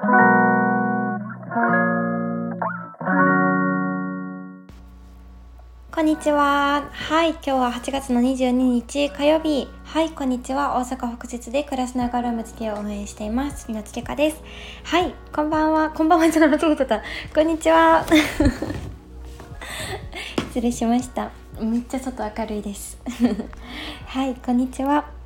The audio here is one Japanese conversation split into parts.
こんにちは。はい、今日は8月の22日火曜日。はい、こんにちは。大阪北節で暮らしながらムつけを応援しています。みなつけかです。はい、こんばんは。こんばんはじゃなくてた。こんにちは。失礼しました。めっちゃ外明るいです。はい、こんにちは。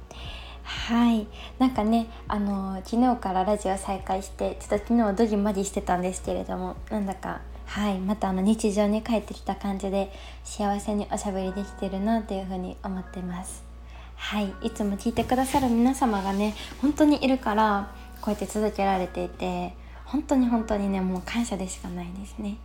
はい、なんかね、あの昨日からラジオ再開して、ちょっと昨日はドギマギしてたんですけれども、なんだかはい。またあの日常に帰ってきた感じで幸せにおしゃべりできてるなというふうに思ってます。はい。いつも聞いてくださる皆様がね本当にいるからこうやって続けられていて本当に本当にねもう感謝でしかないですね。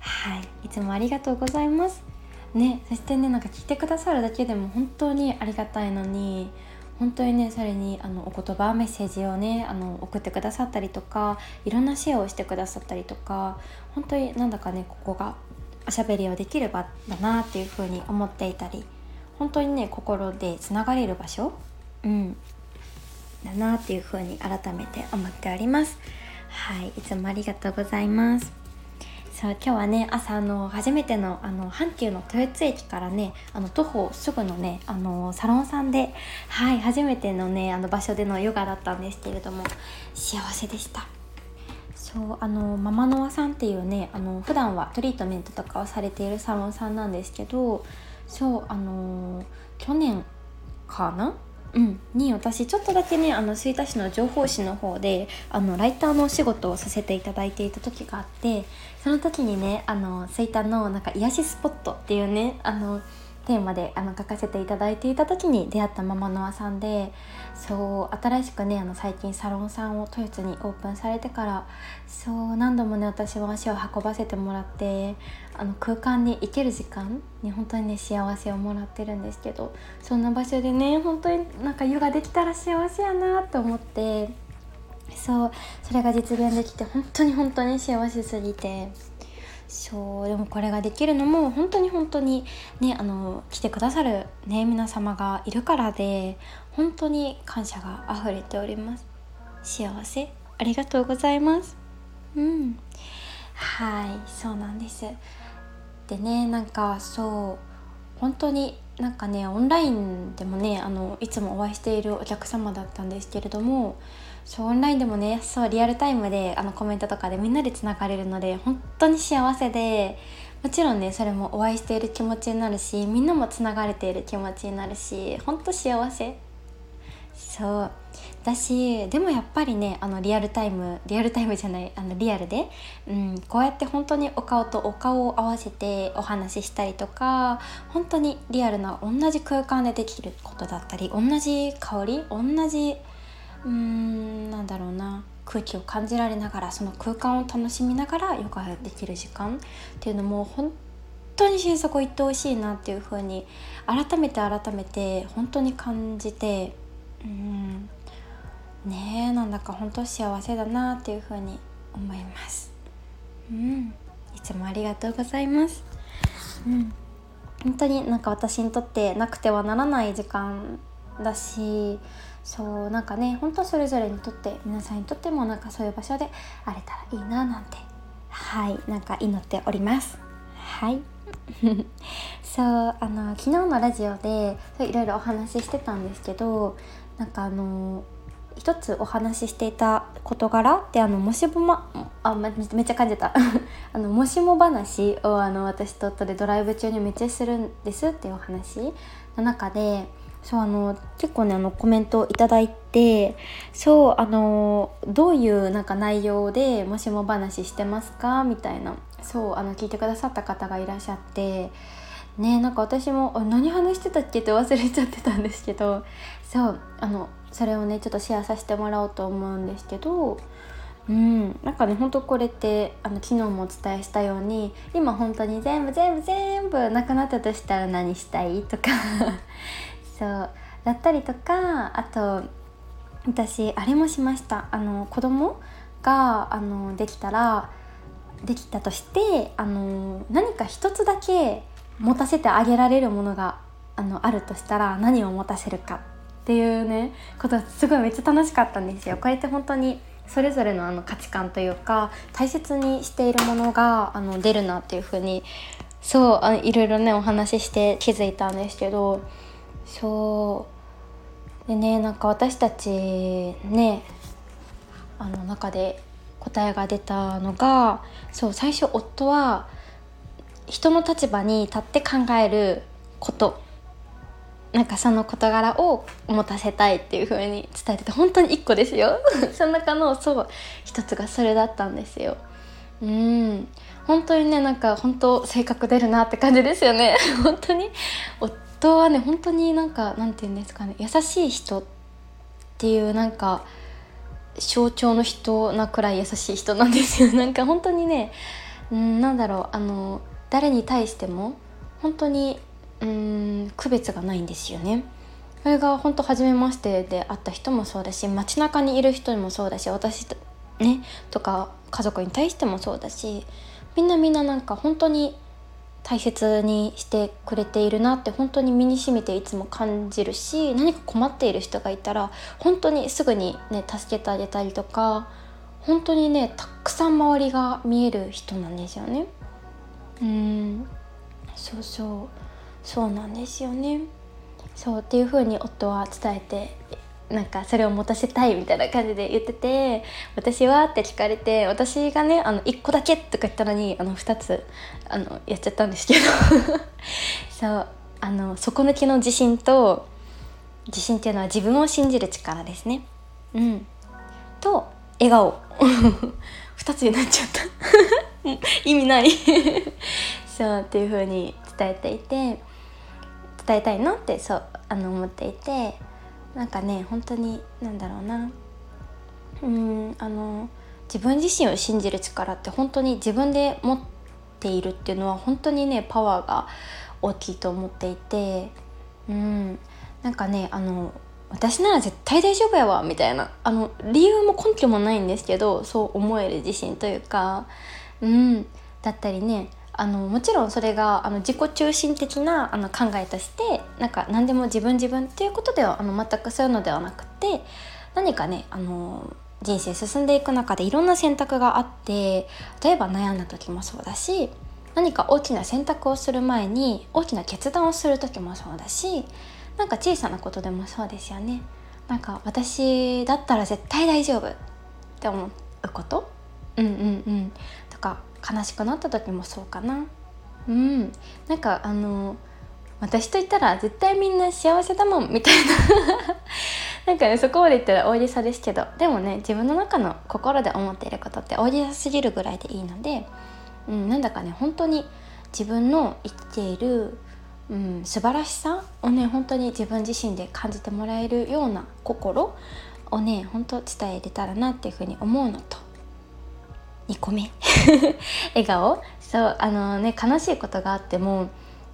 はい。いつもありがとうございます。ね。そしてねなんか聞いてくださるだけでも本当にありがたいのに本当にねそれにあのお言葉メッセージをねあの送ってくださったりとかいろんなシェアをしてくださったりとか本当になんだかねここがおしゃべりをできる場だなっていうふうに思っていたり本当にね心でつながれる場所、うん、だなっていうふうに改めて思っております。はい、いつもありがとうございます。さあ今日はね朝の初めてのあの阪急の豊津駅からねあの徒歩すぐのねあのサロンさんではい初めてのねあの場所でのヨガだったんですけれども幸せでした。そうあのママノワさんっていうねあの普段はトリートメントとかをされているサロンさんなんですけどそうあの去年かな？うん、に私ちょっとだけねあの吹田市の情報誌の方であのライターのお仕事をさせていただいていた時があってその時にねあの吹田のなんか癒しスポットっていうねあのテーマであの書かせていただいていた時に出会ったママノアさんでそう新しくねあの最近サロンさんを豊洲にオープンされてからそう何度もね私は足を運ばせてもらってあの空間に行ける時間に本当にね幸せをもらってるんですけどそんな場所でね本当になんかヨガできたら幸せやなと思ってそうそれが実現できて本当に本当に幸せすぎて。そうでもこれができるのも本当に本当にねあの来てくださるね皆様がいるからで本当に感謝が溢れております。幸せありがとうございます。うん。はいそうなんです。でねなんかそう本当になんかねオンラインでもねあのいつもお会いしているお客様だったんですけれどもそうオンラインでもねそうリアルタイムであのコメントとかでみんなでつながれるので本当に幸せでもちろんねそれもお会いしている気持ちになるしみんなもつながれている気持ちになるし本当幸せ。そう。だしでもやっぱりねあのリアルタイムリアルタイムじゃないあのリアルで、うん、こうやって本当にお顔とお顔を合わせてお話ししたりとか本当にリアルな同じ空間でできることだったり同じ香り同じうーんなんだろうな。空気を感じられながらその空間を楽しみながらヨガできる時間っていうのも本当に心底言ってほしいなっていう風に改めて改めて本当に感じてうんねえなんだか本当幸せだなっていう風に思います。うんいつもありがとうございます。うん本当になんか私にとってなくてはならない時間だしそうなんかね本当それぞれにとって皆さんにとってもなんかそういう場所であれたらいいななんてはいなんか祈っております。はい。そうあの昨日のラジオでいろいろお話ししてたんですけどなんかあの一つお話ししていた事柄ってあのもしもまあめっちゃ感じた。あのもしも話をあの私と夫でドライブ中にめっちゃするんですっていうお話の中でそうあの結構ねあのコメントをいただいてそうあのどういうなんか内容でもしも話してますか？みたいなそうあの聞いてくださった方がいらっしゃってねなんか私も何話してたっけって忘れちゃってたんですけどそうあのそれをねちょっとシェアさせてもらおうと思うんですけどうんなんかねほんとこれってあの昨日もお伝えしたように今本当に全部全部全部なくなったとしたら何したい？とか そうだったりとかあと私あれもしましたあの子供があのできたらできたとしてあの何か一つだけ持たせてあげられるものがあのあるとしたら何を持たせるかっていうねことすごいめっちゃ楽しかったんですよ。これって本当にそれぞれのあの価値観というか大切にしているものがあの出るなっていうふうにそうあいろいろねお話しして気づいたんですけどそう。でねなんか私たちねあの中で答えが出たのがそう最初夫は人の立場に立って考えること。なんかその事柄を持たせたいっていう風に伝えてて本当に1個ですよ。その中のそう一つがそれだったんですよ。うん。本当にねなんか本当性格出るなって感じですよね。本当に。夫はね本当になんかなんて言うんですかね優しい人っていうなんか象徴の人なくらい優しい人なんですよ なんか本当にねうんなんだろうあの誰に対しても本当にうん区別がないんですよね。それが本当初めましてで会った人もそうだし街中にいる人にもそうだし私ねとか家族に対してもそうだしみんなみんななんか本当に大切にしてくれているなって本当に身にしみていつも感じるし何か困っている人がいたら本当にすぐにね助けてあげたりとか本当にねたくさん周りが見える人なんですよね。うん。そうそう。そうなんですよね。そうっていう風に夫は伝えてなんかそれを持たせたいみたいな感じで言ってて「私は?」って聞かれて私がねあの1個だけとか言ったのにあの2つあのやっちゃったんですけど。そうあの底抜きの自信と自信っていうのは自分を信じる力ですね。うん、と笑顔。2つになっちゃった。意味ない。そうっていう風に伝えていて伝えたいのってそうあの思っていて。なんかね本当になんだろうな。うんあの自分自身を信じる力って本当に自分で持っているっていうのは本当にねパワーが大きいと思っていて。うんなんかねあの私なら絶対大丈夫やわみたいな。あの理由も根拠もないんですけどそう思える自信というか。うんだったりねあのもちろんそれがあの自己中心的なあの考えとしてなんか何でも自分自分っていうことではあの全くそういうのではなくて何かねあの人生進んでいく中でいろんな選択があって例えば悩んだ時もそうだし何か大きな選択をする前に大きな決断をする時もそうだしなんか小さなことでもそうですよね。なんか私だったら絶対大丈夫って思うこと？うんうんうん悲しくなった時もそうかな。うん。なんかあの私と言ったら絶対みんな幸せだもんみたいな。なんかねそこまで言ったら大げさですけど。でもね自分の中の心で思っていることって大げさすぎるぐらいでいいので、うん、なんだかね本当に自分の生きている、うん、素晴らしさをね本当に自分自身で感じてもらえるような心をね本当伝えれたらなっていうふうに思うのと。2個目笑顔。そうあのね悲しいことがあっても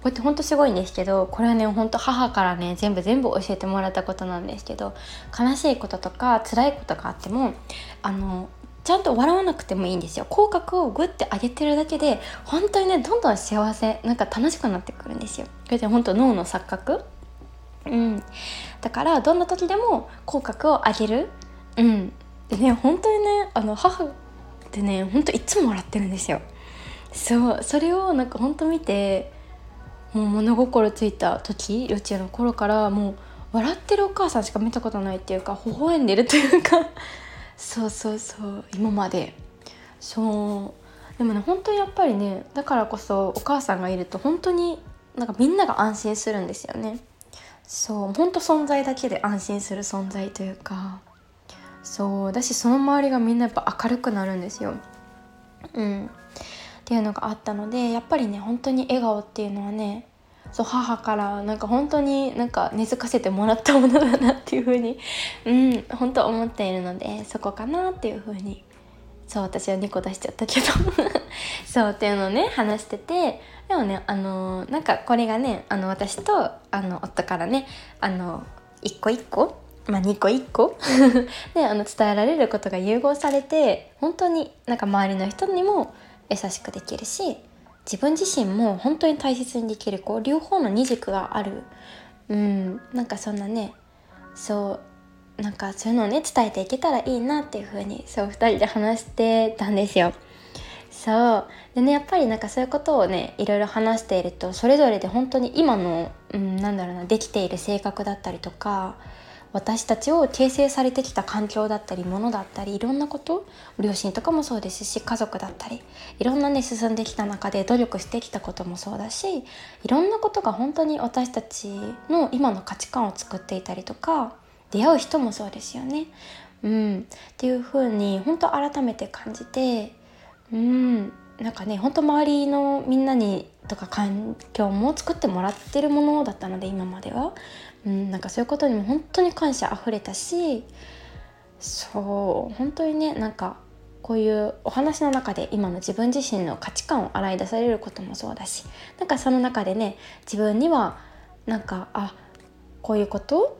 こうやってほんとすごいんですけどこれはねほんと母からね全部全部教えてもらったことなんですけど悲しいこととか辛いことがあってもあのちゃんと笑わなくてもいいんですよ。口角をグッて上げてるだけで本当にねどんどん幸せなんか楽しくなってくるんですよ。これで本当脳の錯覚。うん。だからどんな時でも口角を上げる。うん。でね本当にねあの母ってねほんといつも笑ってるんですよ。そうそれをなんかほんと見てもう物心ついた時幼稚園の頃からもう笑ってるお母さんしか見たことないっていうか微笑んでるというか。そうそうそう今まで。そう。でもね本当にやっぱりねだからこそお母さんがいると本当になんかみんなが安心するんですよね。そう本当存在だけで安心する存在というか。そうだしその周りがみんなやっぱ明るくなるんですよ。うん、っていうのがあったのでやっぱりね本当に笑顔っていうのはねそう母からなんか本当になんか根付かせてもらったものだなっていうふうにうん本当思っているのでそこかなっていうふうにそう私は2個出しちゃったけど そうっていうのをね話しててでもねあのー、なんかこれがねあの私とあの夫からねあの一個一個まあ、2個1個？であの伝えられることが融合されて本当になんか周りの人にも優しくできるし自分自身も本当に大切にできるこう両方の二軸がある。うんなんかそんなねそうなんかそういうのをね伝えていけたらいいなっていう風にそう2人で話してたんですよ。そう。でねやっぱりなんかそういうことをねいろいろ話しているとそれぞれで本当に今の、うん、なんだろうなできている性格だったりとか私たちを形成されてきた環境だったりものだったりいろんなこと両親とかもそうですし家族だったりいろんなね進んできた中で努力してきたこともそうだしいろんなことが本当に私たちの今の価値観を作っていたりとか出会う人もそうですよね。うん、っていう風に本当改めて感じてうん。なんかねほんと周りのみんなにとか環境も作ってもらってるものだったので今までは、うん、なんかそういうことにも本当に感謝あふれたしそう本当にねなんかこういうお話の中で今の自分自身の価値観を洗い出されることもそうだしなんかその中でね自分にはなんかあこういうこと？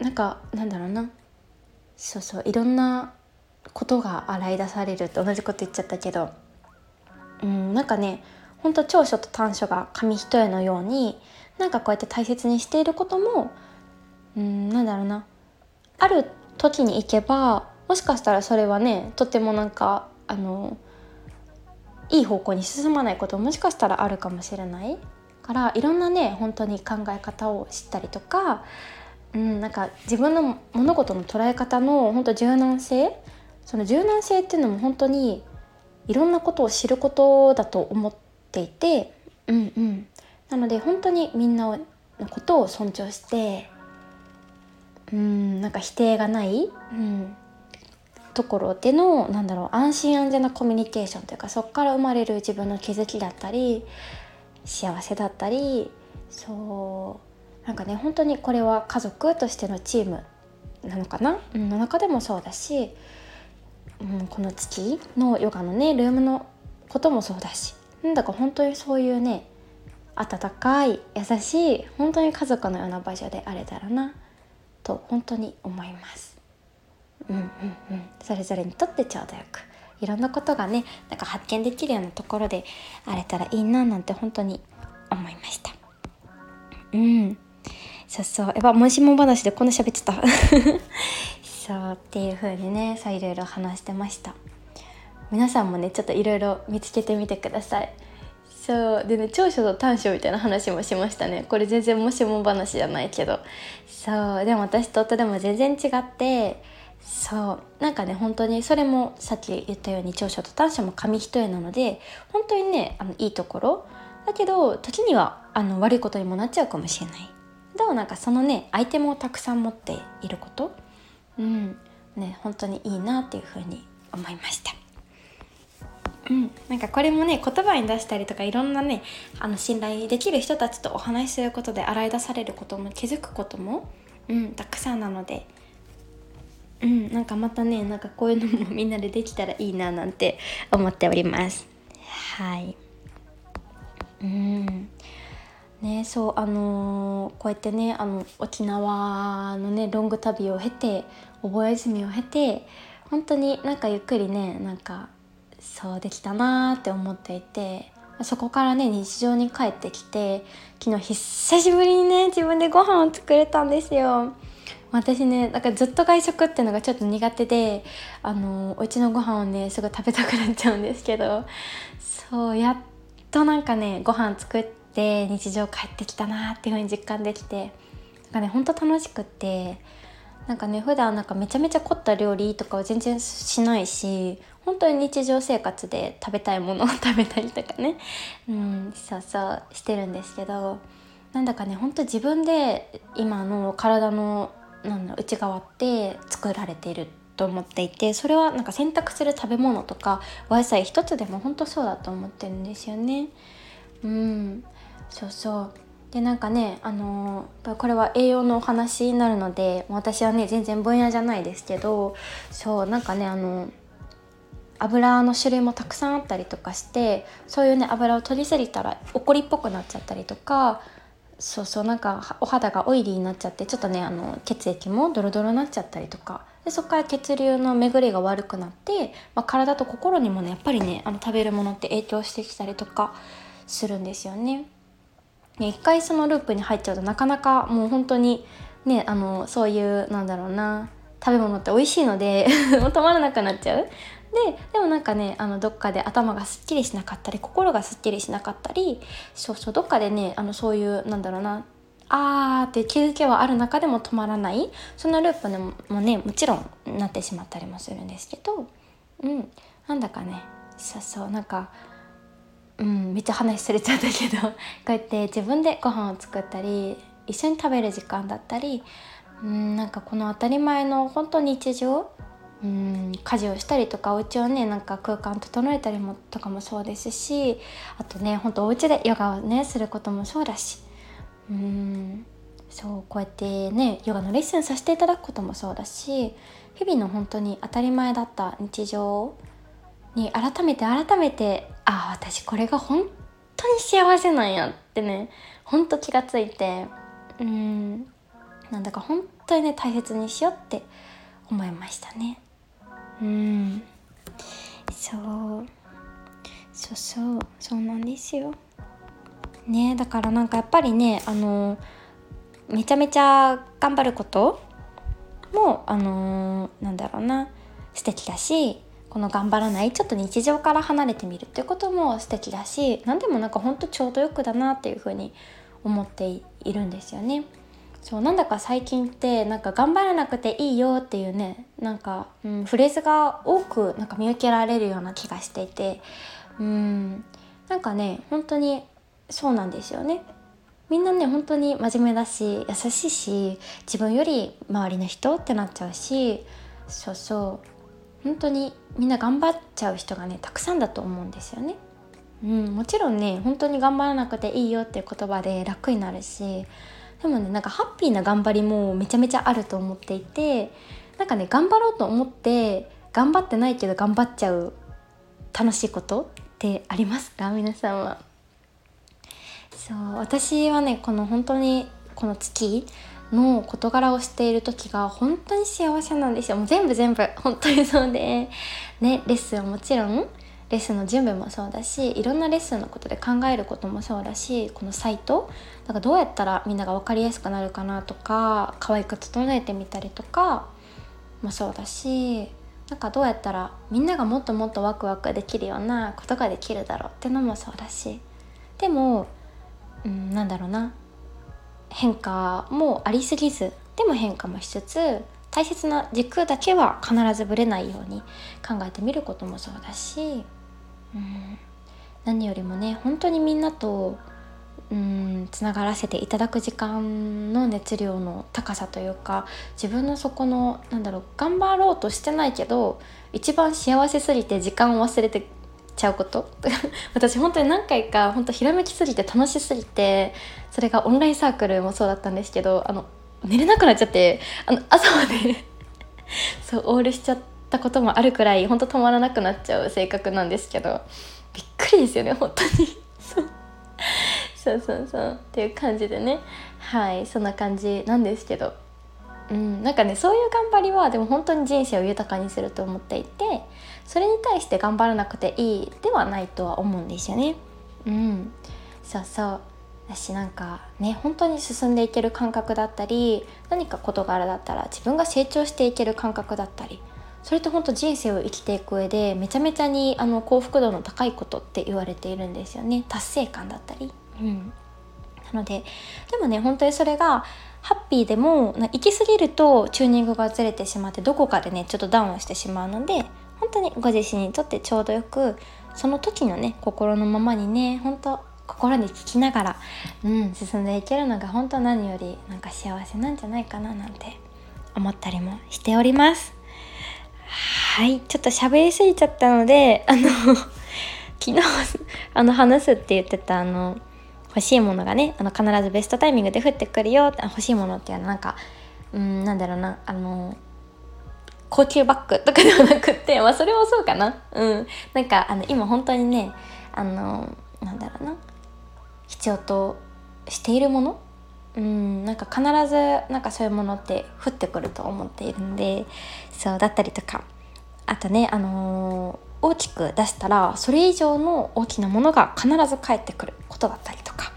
なんかなんだろうな。そうそういろんなことが洗い出されるって同じこと言っちゃったけど。うんなんかねほんと長所と短所が紙一重のようになんかこうやって大切にしていることもうんなんだろうな。ある時に行けばもしかしたらそれはねとてもなんかあのいい方向に進まないことももしかしたらあるかもしれない。からいろんなね本当に考え方を知ったりとか、うん、なんか自分の物事の捉え方の本当柔軟性その柔軟性っていうのも本当にいろんなことを知ることだと思っていて、うんうん、なので本当にみんなのことを尊重してうんなんか否定がない、うん、ところでのなんだろう安心安全なコミュニケーションというかそこから生まれる自分の気づきだったり幸せだったりそうなんかね本当にこれは家族としてのチームなのかな、うん、の中でもそうだしうん、この月のヨガのねルームのこともそうだしなんだか本当にそういうね温かい優しい本当に家族のような場所であれたらなと本当に思います。うんうんうん、それぞれにとってちょうどよく。いろんなことがねなんか発見できるようなところであれたらいいななんて本当に思いました。うん。そうそう。やっぱもしも話でこんな喋ってた。そうっていう風にねそういろいろ話してました。皆さんもねちょっといろいろ見つけてみてください。そう。でね長所と短所みたいな話もしましたね。これ全然もしも話じゃないけど。そう。でも私と夫でも全然違ってそう。なんかね本当にそれもさっき言ったように長所と短所も紙一重なので本当にねあのいいところ。だけど時にはあの悪いことにもなっちゃうかもしれない。でもなんかそのねアイテムをたくさん持っていること。うん。ね本当にいいなっていうふうに思いました。うん、なんかこれもね言葉に出したりとかいろんなねあの信頼できる人たちとお話しすることで洗い出されることも気づくことも、うん、たくさんなので、うん、なんかまたねなんかこういうのもみんなでできたらいいななんて思っております。はい。うん。ねそうあのー、こうやってねあの沖縄のねロング旅を経てお盆休みを経て本当になんかゆっくりねなんかそうできたなーって思っていてそこからね日常に帰ってきて昨日久しぶりにね自分でご飯を作れたんですよ。私ねなんかずっと外食っていうのがちょっと苦手であのお家のご飯をねすぐ食べたくなっちゃうんですけどそうやっとなんかねご飯作って日常帰ってきたなっていう風に実感できてなんかねほんと楽しくってなんかね普段なんかめちゃめちゃ凝った料理とかは全然しないし本当に日常生活で食べたいものを食べたりとかね うんそうそうしてるんですけどなんだかねほんと自分で今の体のなんだ内側って作られていると思っていてそれはなんか選択する食べ物とかお野菜一つでも本当そうだと思ってるんですよね。うんそうそうでなんかねあのー、これは栄養のお話になるので私はね全然分野じゃないですけどそうなんかねあの油の種類もたくさんあったりとかしてそういうね油を取りすぎたら怒りっぽくなっちゃったりとかそうそうなんかお肌がオイリーになっちゃってちょっとねあの血液もドロドロになっちゃったりとかでそこから血流の巡りが悪くなって、まあ、体と心にもねやっぱりねあの食べるものって影響してきたりとかするんですよね。ね、一回そのループに入っちゃうとなかなかもう本当にねあのそういうなんだろうな食べ物って美味しいので 止まらなくなっちゃう。ででもなんかねあのどっかで頭がすっきりしなかったり心がすっきりしなかったりそうそうどっかでねあのそういうなんだろうなあーって気づきはある中でも止まらないそのループでもねもちろんなってしまったりもするんですけどうんなんだかねそうそうなんかうんめっちゃ話されちゃったけど こうやって自分でご飯を作ったり一緒に食べる時間だったりうんなんかこの当たり前の本当日常うん家事をしたりとかお家をねなんか空間整えたりもとかもそうですしあとねほんとお家でヨガをねすることもそうだし。うん。そうこうやってねヨガのレッスンさせていただくこともそうだし日々の本当に当たり前だった日常に改めて改めてああ私これが本当に幸せなんやってねほんと気がついてうん。なんだか本当にね大切にしようって思いましたね。うん。そう。そうそうそうなんですよ。ねだからなんかやっぱりねあのめちゃめちゃ頑張ることもあのなんだろうな素敵だしこの頑張らないちょっと日常から離れてみるっていうことも素敵だし何でもなんかほんとちょうどよくだなっていうふうに思っているんですよね。そうなんだか最近ってなんか頑張らなくていいよっていうねなんか、うん、フレーズが多くなんか見受けられるような気がしていてうんなんかね本当にそうなんですよねみんなね本当に真面目だし優しいし自分より周りの人ってなっちゃうしそうそう本当にみんな頑張っちゃう人がねたくさんだと思うんですよね。うん、もちろんね本当に頑張らなくていいよっていう言葉で楽になるしでもねなんかハッピーな頑張りもめちゃめちゃあると思っていてなんかね頑張ろうと思って頑張ってないけど頑張っちゃう楽しいことってあります？か皆さんは。そう私はねこの本当にこの月の事柄をしている時が本当に幸せなんですよ。もう全部全部。本当にそうで。ねレッスンはもちろん。レッスンの準備もそうだしいろんなレッスンのことで考えることもそうだしこのサイトだかどうやったらみんなが分かりやすくなるかなとか可愛く整えてみたりとかもそうだしなんかどうやったらみんながもっともっとワクワクできるようなことができるだろうってのもそうだしでも、うん、なんだろうな変化もありすぎずでも変化もしつつ大切な軸だけは必ずぶれないように考えてみることもそうだしうん。何よりもね本当にみんなとうんつながらせていただく時間の熱量の高さというか自分のそこのなんだろう頑張ろうとしてないけど一番幸せすぎて時間を忘れてちゃうこと。私本当に何回か本当ひらめきすぎて楽しすぎてそれがオンラインサークルもそうだったんですけどあの寝れなくなっちゃってあの朝まで そうオールしちゃってたこともあるくらい本当止まらなくなっちゃう性格なんですけどびっくりですよね本当に。そう。そうそうそう。っていう感じでね。はい。そんな感じなんですけど。うん、なんかねそういう頑張りはでも本当に人生を豊かにすると思っていてそれに対して頑張らなくていいではないとは思うんですよね。うん、そうそう。私なんかね本当に進んでいける感覚だったり何か事柄だったら自分が成長していける感覚だったりそれって本当人生を生きていく上でめちゃめちゃにあの幸福度の高いことって言われているんですよね。達成感だったり。うん、なのででもね本当にそれがハッピーでも行き過ぎるとチューニングがずれてしまってどこかでねちょっとダウンしてしまうので本当にご自身にとってちょうどよくその時のね心のままにね本当心に聞きながら、うん、進んでいけるのが本当何よりなんか幸せなんじゃないかななんて思ったりもしておりますはいちょっと喋りすぎちゃったのであの 昨日あの話すって言ってたあの欲しいものがねあの必ずベストタイミングで降ってくるよ欲しいものっていうのはなんかうんなんだろうなあの高級バッグとかではなくってまあそれもそうかな。うん。なんかあの今本当にねあのなんだろうな必要としているものうんなんか必ずなんかそういうものって降ってくると思っているんでそうだったりとか。あとねあのー大きく出したらそれ以上の大きなものが必ず返ってくることだったりとか、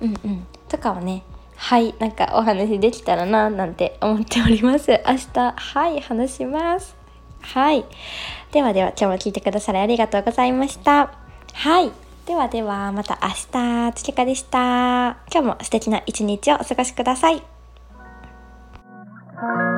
うんうん、とかをねはいなんかお話できたらななんて思っております。明日はい話します。はい。ではでは今日も聞いてくださりありがとうございました。はい。ではではまた明日つきかでした今日も素敵な一日をお過ごしください Thank you.